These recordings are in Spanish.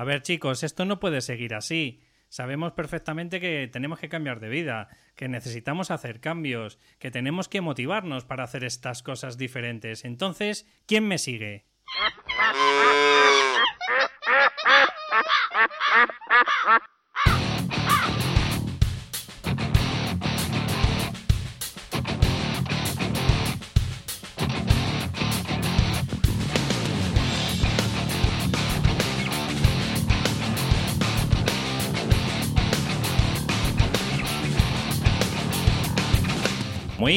A ver chicos, esto no puede seguir así. Sabemos perfectamente que tenemos que cambiar de vida, que necesitamos hacer cambios, que tenemos que motivarnos para hacer estas cosas diferentes. Entonces, ¿quién me sigue?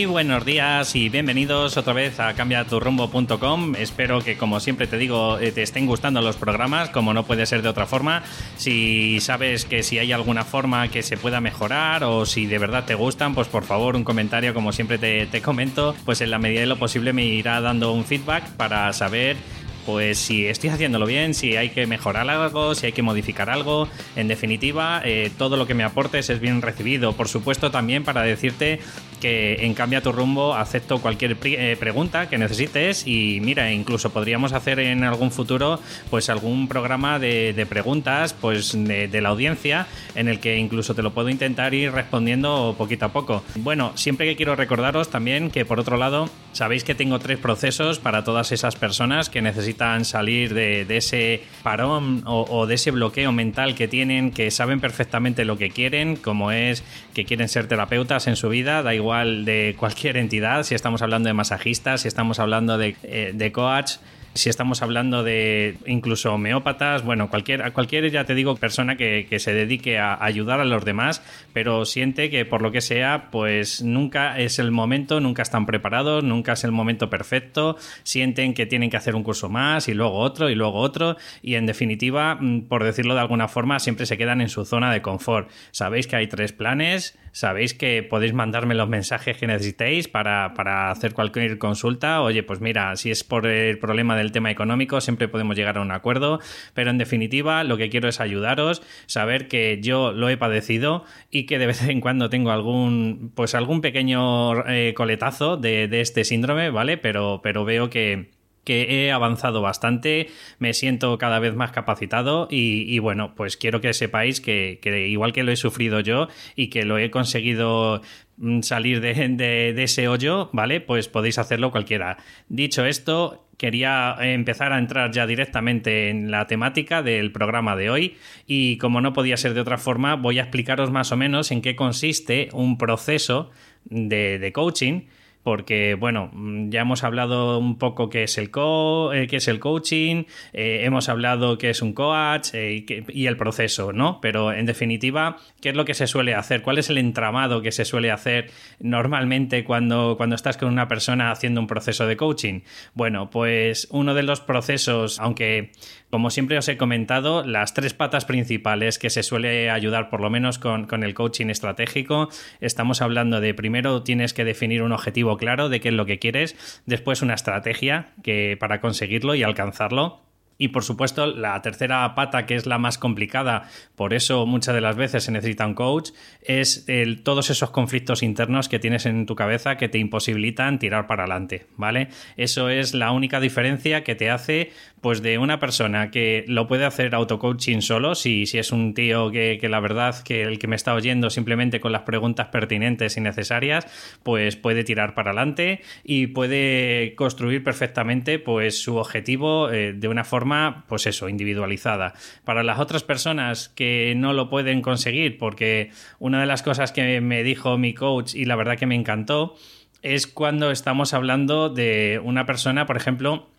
Muy buenos días y bienvenidos otra vez a cambiaturrumbo.com. Espero que, como siempre te digo, eh, te estén gustando los programas, como no puede ser de otra forma. Si sabes que si hay alguna forma que se pueda mejorar o si de verdad te gustan, pues por favor un comentario, como siempre te, te comento, pues en la medida de lo posible me irá dando un feedback para saber pues si estoy haciéndolo bien, si hay que mejorar algo, si hay que modificar algo. En definitiva, eh, todo lo que me aportes es bien recibido. Por supuesto, también para decirte que en Cambia tu rumbo acepto cualquier eh, pregunta que necesites y mira, incluso podríamos hacer en algún futuro pues algún programa de, preguntas pues de, la audiencia en el que incluso te lo puedo intentar ir respondiendo poquito a poco. Bueno, siempre que quiero recordaros también que por otro lado sabéis que tengo tres procesos para todas esas personas que necesitan salir de, ese parón o, de ese bloqueo mental que tienen, que saben perfectamente lo que quieren, como es que quieren ser terapeutas en su vida, da igual de cualquier entidad, si estamos hablando de masajistas, si estamos hablando de, eh, de coach si estamos hablando de incluso homeópatas, bueno, cualquier, cualquier ya te digo, persona que, se dedique a ayudar a los demás, pero siente que por lo que sea, pues nunca es el momento, nunca están preparados, nunca es el momento perfecto, sienten que tienen que hacer un curso más y luego otro y luego otro, y en definitiva, mm, por decirlo de alguna forma, siempre se quedan en su zona de confort. Sabéis que hay tres planes, sabéis que podéis mandarme los mensajes que necesitéis para, para hacer cualquier consulta. Oye, pues mira, si es por el problema del tema económico, siempre podemos llegar a un acuerdo, pero en definitiva lo que quiero es ayudaros, saber que yo lo he padecido y que de vez en cuando tengo algún, pues algún pequeño eh, coletazo de, de este síndrome, ¿vale? Pero, pero veo que que he avanzado bastante, me siento cada vez más capacitado y, bueno, pues quiero que sepáis que, igual que lo he sufrido yo y que lo he conseguido mm, salir de, ese hoyo, ¿vale? Pues podéis hacerlo cualquiera. Dicho esto, quería empezar a entrar ya directamente en la temática del programa de hoy y como no podía ser de otra forma, voy a explicaros más o menos en qué consiste un proceso de coaching porque bueno, ya hemos hablado un poco qué es el, co eh, qué es el coaching, eh, hemos hablado qué es un coach eh, y, el proceso, ¿no? Pero en definitiva, ¿qué es lo que se suele hacer? ¿Cuál es el entramado que se suele hacer normalmente cuando, cuando estás con una persona haciendo un proceso de coaching? Bueno, pues uno de los procesos, aunque como siempre os he comentado, las tres patas principales que se suele ayudar por lo menos con, el coaching estratégico, estamos hablando de primero tienes que definir un objetivo claro de qué es lo que quieres, después una estrategia que para conseguirlo y alcanzarlo y por supuesto, la tercera pata, que es la más complicada, por eso muchas de las veces se necesita un coach, es todos esos conflictos internos que tienes en tu cabeza que te imposibilitan tirar para adelante, ¿vale? Eso es la única diferencia que te hace, pues, de una persona que lo puede hacer auto-coaching solo, si, si es un tío que, que, la verdad que el que me está oyendo simplemente con las preguntas pertinentes y necesarias, pues puede tirar para adelante y puede construir perfectamente, pues, su objetivo eh, de una forma pues eso, individualizada. Para las otras personas que no lo pueden conseguir, porque una de las cosas que me dijo mi coach y la verdad que me encantó, es cuando estamos hablando de una persona, por ejemplo,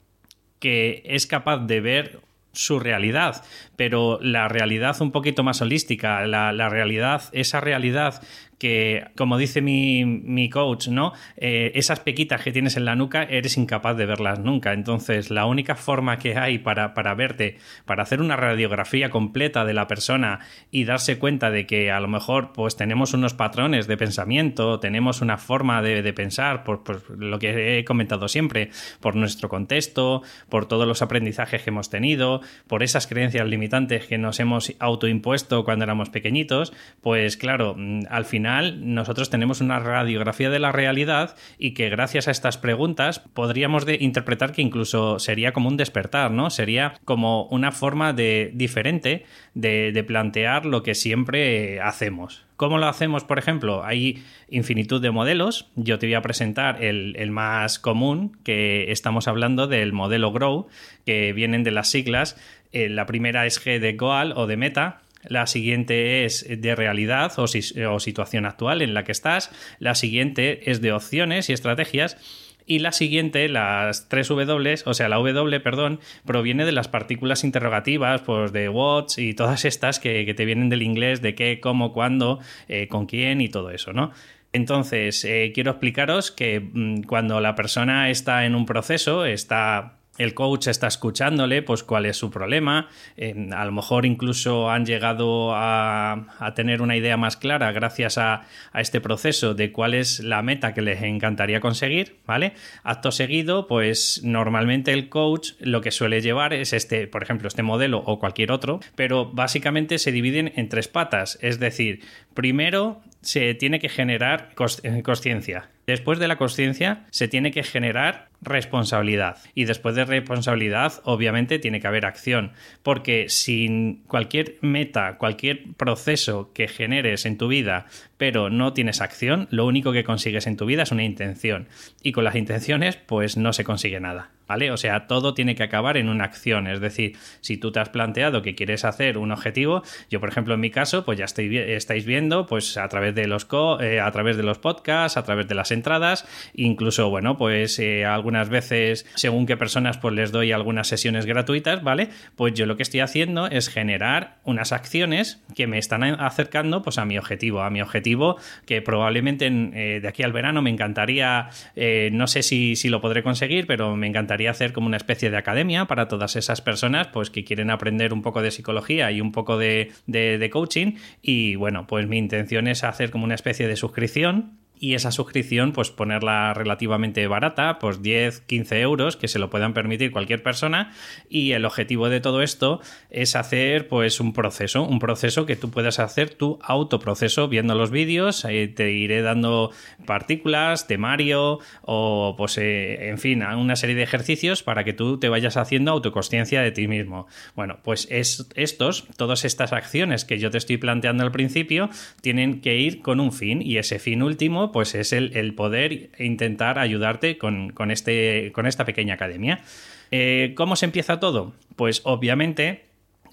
que es capaz de ver su realidad, pero la realidad un poquito más holística, la, realidad, esa realidad que, como dice mi, coach, ¿no? Eh, esas pequitas que tienes en la nuca eres incapaz de verlas nunca. Entonces, la única forma que hay para, para verte, para hacer una radiografía completa de la persona y darse cuenta de que a lo mejor pues tenemos unos patrones de pensamiento, tenemos una forma de, pensar, por, lo que he comentado siempre, por nuestro contexto, por todos los aprendizajes que hemos tenido, por esas creencias limitantes que nos hemos autoimpuesto cuando éramos pequeñitos, pues claro, mm, al final nosotros tenemos una radiografía de la realidad y que gracias a estas preguntas podríamos de interpretar que incluso sería como un despertar, ¿no? Sería como una forma de diferente de, de plantear lo que siempre hacemos. ¿Cómo lo hacemos, por ejemplo? Hay infinitud de modelos. Yo te voy a presentar el, más común, que estamos hablando del modelo Grow, que vienen de las siglas. Eh, la primera es G de Goal o de Meta, la siguiente es de realidad o, situación actual en la que estás, la siguiente es de opciones y estrategias y la siguiente, las tres W, o sea, la W, perdón, proviene de las partículas interrogativas, pues de what y todas estas que, te vienen del inglés, de qué, cómo, cuándo, eh, con quién y todo eso, ¿no? Entonces, eh, quiero explicaros que mm, cuando la persona está en un proceso, está el coach está escuchándole, pues cuál es su problema. Eh, a lo mejor incluso han llegado a, tener una idea más clara gracias a, este proceso de cuál es la meta que les encantaría conseguir, ¿vale? Acto seguido, pues normalmente el coach lo que suele llevar es este, por ejemplo, este modelo o cualquier otro, pero básicamente se dividen en tres patas. Es decir, primero se tiene que generar conciencia. Después de la conciencia se tiene que generar responsabilidad. Y después de responsabilidad, obviamente, tiene que haber acción. Porque sin cualquier meta, cualquier proceso que generes en tu vida, pero no tienes acción, lo único que consigues en tu vida es una intención. Y con las intenciones, pues no se consigue nada. ¿Vale? O sea, todo tiene que acabar en una acción. Es decir, si tú te has planteado que quieres hacer un objetivo, yo, por ejemplo, en mi caso, pues ya estáis viendo, pues a través de los eh, a través de los podcasts, a través de las entradas, incluso, bueno, pues eh, algunas veces, según qué personas, pues les doy algunas sesiones gratuitas, ¿vale? Pues yo lo que estoy haciendo es generar unas acciones que me están acercando, pues a mi objetivo, a mi objetivo que probablemente eh, de aquí al verano me encantaría, no sé si, si lo podré conseguir, pero me encantaría hacer como una especie de academia para todas esas personas pues que quieren aprender un poco de psicología y un poco de coaching. Y bueno pues mi intención es hacer como una especie de suscripción y esa suscripción pues ponerla relativamente barata, pues 10, 15 euros que se lo puedan permitir cualquier persona y el objetivo de todo esto es hacer pues un proceso, un proceso que tú puedas hacer tu autoproceso viendo los vídeos, te iré dando partículas, temario o pues eh, en fin, una serie de ejercicios para que tú te vayas haciendo autoconsciencia de ti mismo. Bueno, pues es, estos, todas estas acciones que yo te estoy planteando al principio tienen que ir con un fin y ese fin último pues es el, poder intentar ayudarte con, este, con esta pequeña academia. Eh, ¿Cómo se empieza todo? Pues obviamente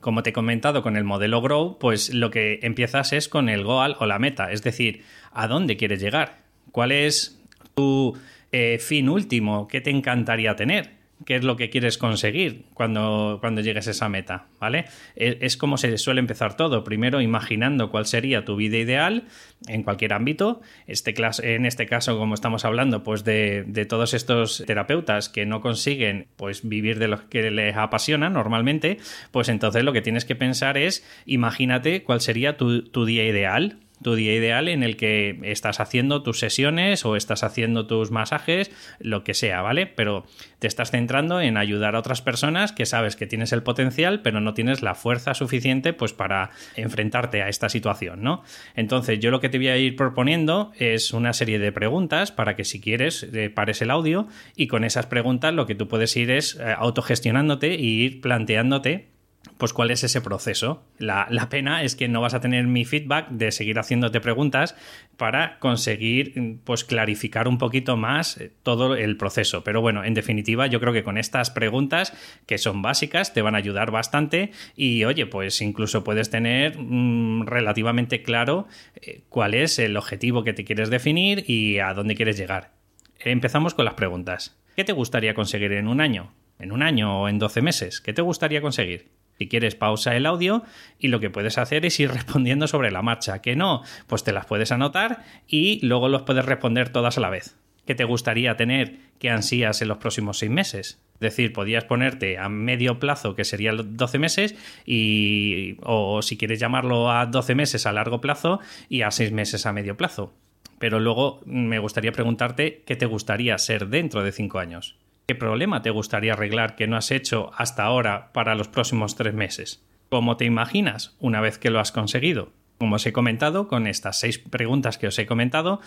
como te he comentado con el modelo Grow, pues lo que empiezas es con el goal o la meta, es decir, ¿a dónde quieres llegar? ¿Cuál es tu eh, fin último? ¿Qué te encantaría tener? Qué es lo que quieres conseguir cuando, cuando llegues a esa meta, ¿vale? Es, como se suele empezar todo, primero imaginando cuál sería tu vida ideal en cualquier ámbito, este en este caso, como estamos hablando, pues de, todos estos terapeutas que no consiguen pues vivir de lo que les apasiona normalmente, pues entonces lo que tienes que pensar es, imagínate cuál sería tu, tu día ideal, tu día ideal en el que estás haciendo tus sesiones o estás haciendo tus masajes, lo que sea, ¿vale? Pero te estás centrando en ayudar a otras personas que sabes que tienes el potencial, pero no tienes la fuerza suficiente pues para enfrentarte a esta situación, ¿no? Entonces, yo lo que te voy a ir proponiendo es una serie de preguntas para que si quieres eh, pares el audio y con esas preguntas lo que tú puedes ir es eh, autogestionándote e ir planteándote pues cuál es ese proceso. La, pena es que no vas a tener mi feedback de seguir haciéndote preguntas para conseguir pues clarificar un poquito más eh, todo el proceso. Pero bueno, en definitiva, yo creo que con estas preguntas que son básicas te van a ayudar bastante y oye, pues incluso puedes tener mm, relativamente claro eh, cuál es el objetivo que te quieres definir y a dónde quieres llegar. Empezamos con las preguntas. ¿Qué te gustaría conseguir en un año? ¿En un año o en 12 meses? ¿Qué te gustaría conseguir? Si quieres, pausa el audio y lo que puedes hacer es ir respondiendo sobre la marcha. Que no, pues te las puedes anotar y luego los puedes responder todas a la vez. ¿Qué te gustaría tener? ¿Qué ansías en los próximos seis meses? Es decir, podías ponerte a medio plazo, que sería 12 meses, y, o si quieres llamarlo a 12 meses a largo plazo y a seis meses a medio plazo. Pero luego me gustaría preguntarte qué te gustaría ser dentro de cinco años. ¿Qué problema te gustaría arreglar que no has hecho hasta ahora para los próximos tres meses? ¿Cómo te imaginas una vez que lo has conseguido? Como os he comentado, con estas seis preguntas que os he comentado,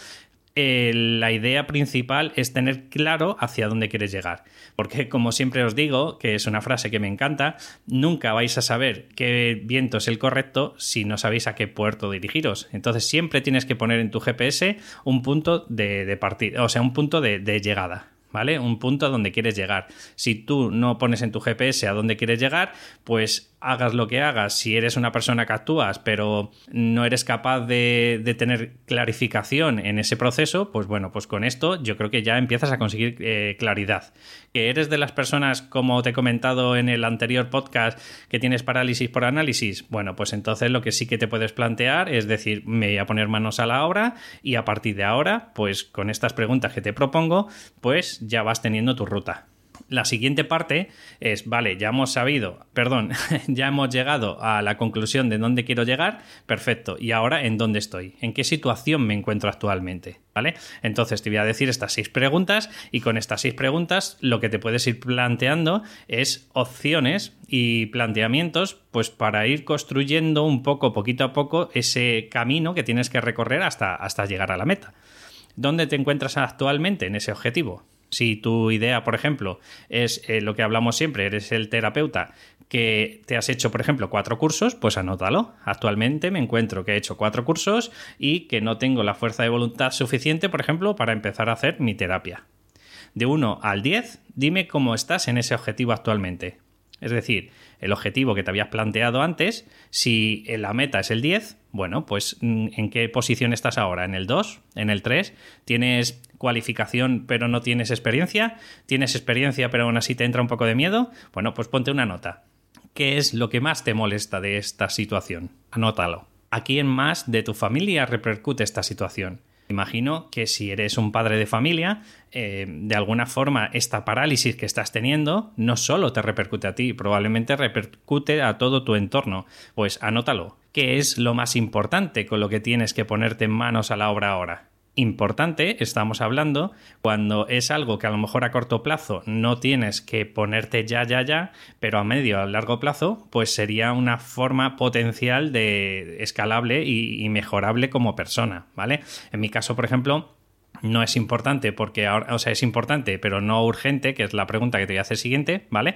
eh, la idea principal es tener claro hacia dónde quieres llegar. Porque, como siempre os digo, que es una frase que me encanta, nunca vais a saber qué viento es el correcto si no sabéis a qué puerto dirigiros. Entonces, siempre tienes que poner en tu GPS un punto de, partida, o sea, un punto de llegada. ¿Vale? Un punto a donde quieres llegar. Si tú no pones en tu GPS a dónde quieres llegar, pues hagas lo que hagas, si eres una persona que actúas, pero no eres capaz de, tener clarificación en ese proceso, pues bueno, pues con esto yo creo que ya empiezas a conseguir eh, claridad. Que eres de las personas, como te he comentado en el anterior podcast, que tienes parálisis por análisis, bueno, pues entonces lo que sí que te puedes plantear es decir, me voy a poner manos a la obra y a partir de ahora, pues con estas preguntas que te propongo, pues ya vas teniendo tu ruta. La siguiente parte es, vale, ya hemos sabido, perdón, ya hemos llegado a la conclusión de dónde quiero llegar, perfecto, y ahora en dónde estoy, en qué situación me encuentro actualmente, ¿vale? Entonces te voy a decir estas seis preguntas y con estas seis preguntas lo que te puedes ir planteando es opciones y planteamientos pues para ir construyendo un poco, poquito a poco, ese camino que tienes que recorrer hasta, hasta llegar a la meta. ¿Dónde te encuentras actualmente en ese objetivo? Si tu idea, por ejemplo, es eh, lo que hablamos siempre, eres el terapeuta que te has hecho, por ejemplo, cuatro cursos, pues anótalo. Actualmente me encuentro que he hecho cuatro cursos y que no tengo la fuerza de voluntad suficiente, por ejemplo, para empezar a hacer mi terapia. De 1 al 10, dime cómo estás en ese objetivo actualmente. Es decir, el objetivo que te habías planteado antes, si la meta es el 10, bueno, pues mm, ¿en qué posición estás ahora? ¿En el 2? ¿En el 3? ¿Tienes cualificación pero no tienes experiencia? ¿Tienes experiencia pero aún así te entra un poco de miedo? Bueno, pues ponte una nota. ¿Qué es lo que más te molesta de esta situación? Anótalo. ¿A quién más de tu familia repercute esta situación? Imagino que si eres un padre de familia, eh, de alguna forma esta parálisis que estás teniendo no solo te repercute a ti, probablemente repercute a todo tu entorno. Pues anótalo. ¿Qué es lo más importante con lo que tienes que ponerte manos a la obra ahora? Importante, estamos hablando, cuando es algo que a lo mejor a corto plazo no tienes que ponerte ya, ya, ya, pero a medio, a largo plazo, pues sería una forma potencial de escalable y, y mejorable como persona, ¿vale? En mi caso, por ejemplo, no es importante porque ahora, o sea, es importante, pero no urgente, que es la pregunta que te voy a hacer siguiente, ¿vale?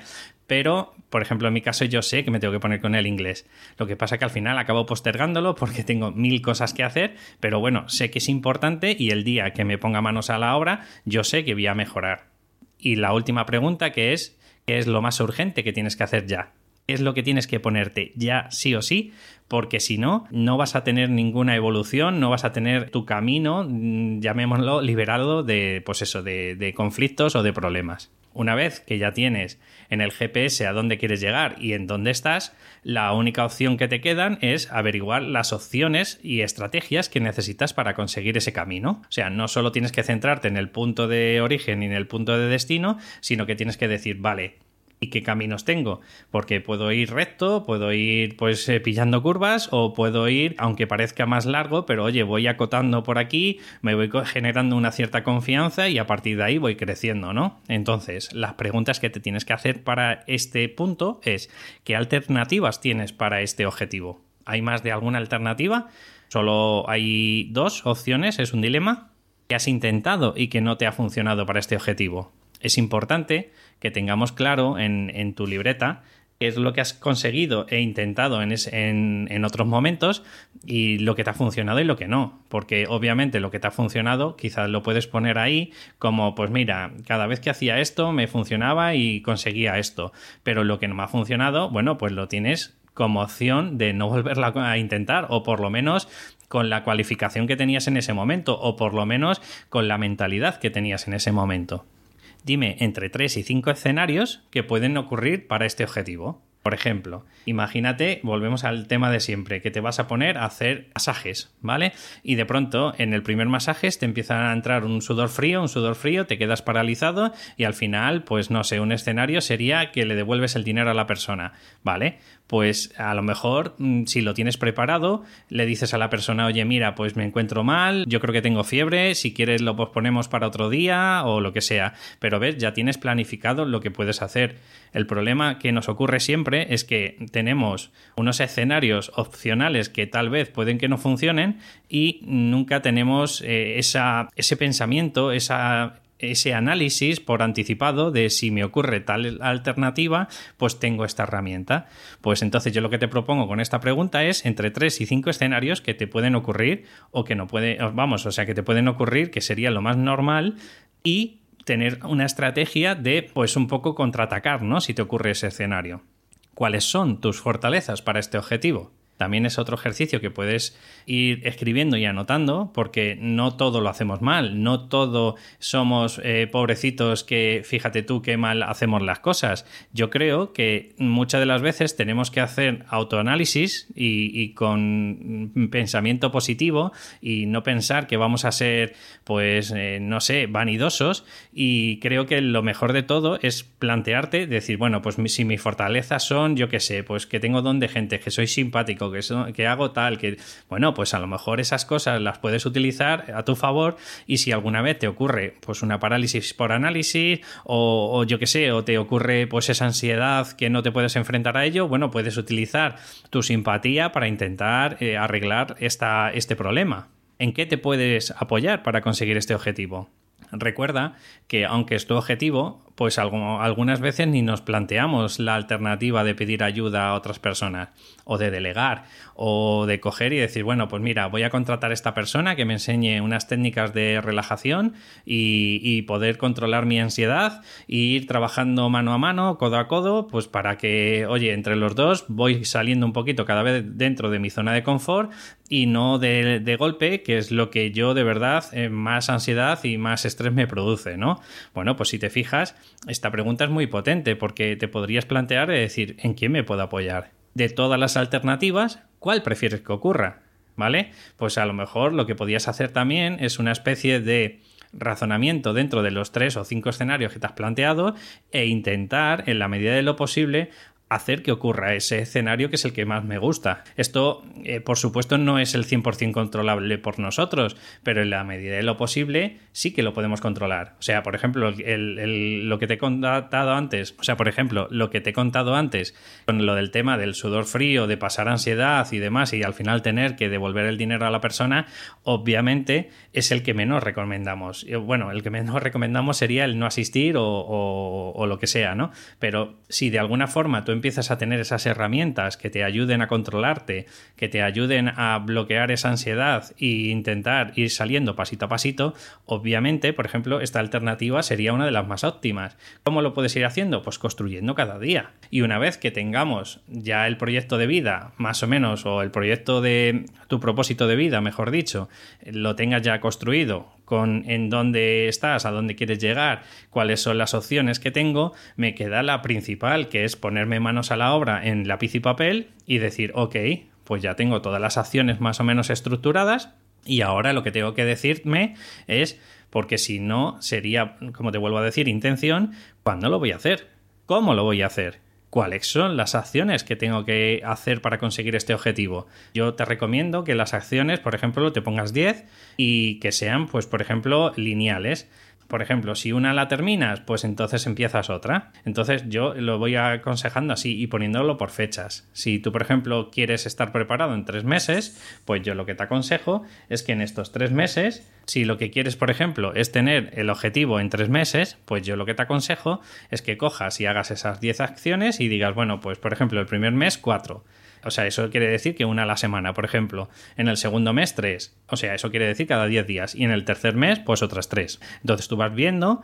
Pero, por ejemplo, en mi caso yo sé que me tengo que poner con el inglés. Lo que pasa que al final acabo postergándolo porque tengo mil cosas que hacer, pero bueno, sé que es importante y el día que me ponga manos a la obra, yo sé que voy a mejorar. Y la última pregunta que es, ¿qué es lo más urgente que tienes que hacer ya? es lo que tienes que ponerte ya sí o sí, porque si no, no vas a tener ninguna evolución, no vas a tener tu camino, mm, llamémoslo, liberado de, pues eso, de, de conflictos o de problemas. Una vez que ya tienes en el GPS a dónde quieres llegar y en dónde estás, la única opción que te quedan es averiguar las opciones y estrategias que necesitas para conseguir ese camino. O sea, no solo tienes que centrarte en el punto de origen y en el punto de destino, sino que tienes que decir, vale, y qué caminos tengo, porque puedo ir recto, puedo ir pues eh, pillando curvas o puedo ir, aunque parezca más largo, pero oye, voy acotando por aquí, me voy generando una cierta confianza y a partir de ahí voy creciendo, ¿no? Entonces, las preguntas que te tienes que hacer para este punto es, ¿qué alternativas tienes para este objetivo? ¿Hay más de alguna alternativa? Solo hay dos opciones, es un dilema que has intentado y que no te ha funcionado para este objetivo. Es importante que tengamos claro en, tu libreta qué es lo que has conseguido e intentado en, en, otros momentos y lo que te ha funcionado y lo que no. Porque obviamente lo que te ha funcionado quizás lo puedes poner ahí como, pues mira, cada vez que hacía esto me funcionaba y conseguía esto. Pero lo que no me ha funcionado, bueno, pues lo tienes como opción de no volverla a intentar o por lo menos con la cualificación que tenías en ese momento o por lo menos con la mentalidad que tenías en ese momento. Dime entre 3 y 5 escenarios que pueden ocurrir para este objetivo. Por ejemplo, imagínate, volvemos al tema de siempre, que te vas a poner a hacer masajes, ¿vale? Y de pronto en el primer masaje te empieza a entrar un sudor frío, un sudor frío, te quedas paralizado y al final, pues no sé, un escenario sería que le devuelves el dinero a la persona, ¿vale? Pues a lo mejor mm, si lo tienes preparado, le dices a la persona, oye, mira, pues me encuentro mal, yo creo que tengo fiebre, si quieres lo posponemos para otro día o lo que sea, pero ves, ya tienes planificado lo que puedes hacer. El problema que nos ocurre siempre es que tenemos unos escenarios opcionales que tal vez pueden que no funcionen y nunca tenemos eh, ese pensamiento, ese análisis por anticipado de si me ocurre tal alternativa, pues tengo esta herramienta. Pues entonces yo lo que te propongo con esta pregunta es entre tres y cinco escenarios que te pueden ocurrir o que no puede, vamos, o sea, que te pueden ocurrir, que sería lo más normal y tener una estrategia de pues un poco contraatacar, ¿no? Si te ocurre ese escenario. ¿Cuáles son tus fortalezas para este objetivo? También es otro ejercicio que puedes ir escribiendo y anotando, porque no todo lo hacemos mal, no todo somos eh, pobrecitos que fíjate tú qué mal hacemos las cosas. Yo creo que muchas de las veces tenemos que hacer autoanálisis y, con pensamiento positivo y no pensar que vamos a ser, pues, eh, no sé, vanidosos. Y creo que lo mejor de todo es plantearte, decir, bueno, pues si mis fortalezas son, yo qué sé, pues que tengo don de gente, que soy simpático, que, hago tal, que, bueno, pues a lo mejor esas cosas las puedes utilizar a tu favor y si alguna vez te ocurre pues una parálisis por análisis o, yo qué sé, o te ocurre pues esa ansiedad que no te puedes enfrentar a ello, bueno, puedes utilizar tu simpatía para intentar eh, arreglar esta, este problema. ¿En qué te puedes apoyar para conseguir este objetivo? Recuerda que aunque es tu objetivo, pues algunas veces ni nos planteamos la alternativa de pedir ayuda a otras personas o de delegar o de coger y decir, bueno, pues mira, voy a contratar a esta persona que me enseñe unas técnicas de relajación y, poder controlar mi ansiedad e ir trabajando mano a mano, codo a codo, pues para que, oye, entre los dos voy saliendo un poquito cada vez dentro de mi zona de confort y no de, golpe, que es lo que yo de verdad eh, más ansiedad y más estrés me produce, ¿no? Bueno, pues si te fijas, esta pregunta es muy potente porque te podrías plantear de decir, ¿en quién me puedo apoyar? De todas las alternativas, ¿cuál prefieres que ocurra? ¿Vale? Pues a lo mejor lo que podías hacer también es una especie de razonamiento dentro de los tres o cinco escenarios que te has planteado e intentar, en la medida de lo posible, hacer que ocurra ese escenario que es el que más me gusta. Esto, eh, por supuesto, no es el 100% controlable por nosotros, pero en la medida de lo posible sí que lo podemos controlar. O sea, por ejemplo, lo que te he contado antes, o sea, por ejemplo, lo que te he contado antes con lo del tema del sudor frío, de pasar ansiedad y demás, y al final tener que devolver el dinero a la persona, obviamente es el que menos recomendamos. Bueno, el que menos recomendamos sería el no asistir o, o lo que sea, ¿no? Pero si de alguna forma tú empiezas a tener esas herramientas que te ayuden a controlarte, que te ayuden a bloquear esa ansiedad e intentar ir saliendo pasito a pasito, obviamente, por ejemplo, esta alternativa sería una de las más óptimas. ¿Cómo lo puedes ir haciendo? Pues construyendo cada día. Y una vez que tengamos ya el proyecto de vida, más o menos, o el proyecto de tu propósito de vida, mejor dicho, lo tengas ya construido, con en dónde estás, a dónde quieres llegar, cuáles son las opciones que tengo, me queda la principal, que es ponerme manos a la obra en lápiz y papel y decir, ok, pues ya tengo todas las acciones más o menos estructuradas y ahora lo que tengo que decirme es, porque si no sería, como te vuelvo a decir, intención, ¿cuándo lo voy a hacer? ¿Cómo lo voy a hacer? Cuáles son las acciones que tengo que hacer para conseguir este objetivo. Yo te recomiendo que las acciones, por ejemplo, te pongas 10 y que sean, pues, por ejemplo, lineales. Por ejemplo, si una la terminas, pues entonces empiezas otra. Entonces yo lo voy aconsejando así y poniéndolo por fechas. Si tú, por ejemplo, quieres estar preparado en tres meses, pues yo lo que te aconsejo es que en estos tres meses, si lo que quieres, por ejemplo, es tener el objetivo en tres meses, pues yo lo que te aconsejo es que cojas y hagas esas 10 acciones y digas, bueno, pues por ejemplo, el primer mes cuatro o sea, eso quiere decir que una a la semana, por ejemplo. En el segundo mes, tres. O sea, eso quiere decir cada 10 días. Y en el tercer mes, pues otras tres. Entonces tú vas viendo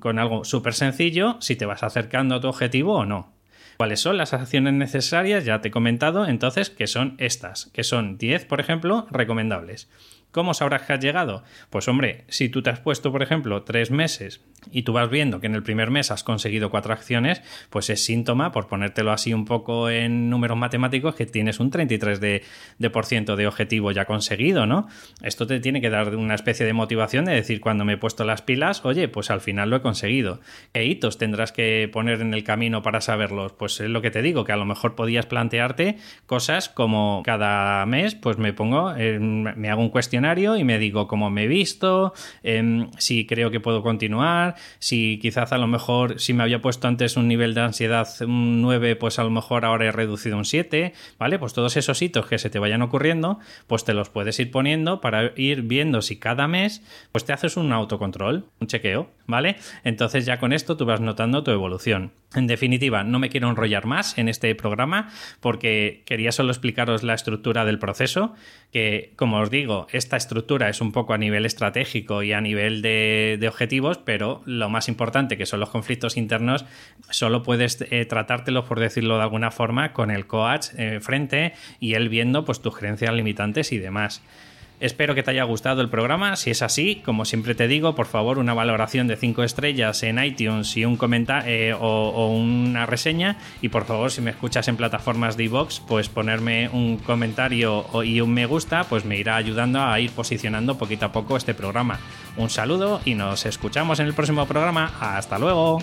con algo súper sencillo si te vas acercando a tu objetivo o no. ¿Cuáles son las acciones necesarias? Ya te he comentado entonces que son estas, que son 10, por ejemplo, recomendables. ¿Cómo sabrás que has llegado? Pues hombre, si tú te has puesto, por ejemplo, tres meses y tú vas viendo que en el primer mes has conseguido cuatro acciones, pues es síntoma, por ponértelo así un poco en números matemáticos, que tienes un 33% de, por ciento de objetivo ya conseguido, ¿no? Esto te tiene que dar una especie de motivación de decir, cuando me he puesto las pilas, oye, pues al final lo he conseguido. ¿Qué hitos tendrás que poner en el camino para saberlos? Pues es lo que te digo, que a lo mejor podías plantearte cosas como cada mes, pues me pongo, me hago un cuestionario y me digo cómo me he visto, em, si creo que puedo continuar, si quizás a lo mejor si me había puesto antes un nivel de ansiedad un 9, pues a lo mejor ahora he reducido un 7, ¿vale? Pues todos esos hitos que se te vayan ocurriendo, pues te los puedes ir poniendo para ir viendo si cada mes pues te haces un autocontrol, un chequeo, ¿vale? Entonces ya con esto tú vas notando tu evolución. En definitiva, no me quiero enrollar más en este programa porque quería solo explicaros la estructura del proceso, que como os digo, esta estructura es un poco a nivel estratégico y a nivel de, objetivos, pero lo más importante que son los conflictos internos, solo puedes eh, tratártelos, por decirlo de alguna forma, con el coach eh, frente y él viendo pues tus creencias limitantes y demás. Espero que te haya gustado el programa. Si es así, como siempre te digo, por favor, una valoración de 5 estrellas en iTunes y un comentario eh, o, una reseña. Y por favor, si me escuchas en plataformas de iVoox, pues ponerme un comentario y un me gusta, pues me irá ayudando a ir posicionando poquito a poco este programa. Un saludo y nos escuchamos en el próximo programa. Hasta luego.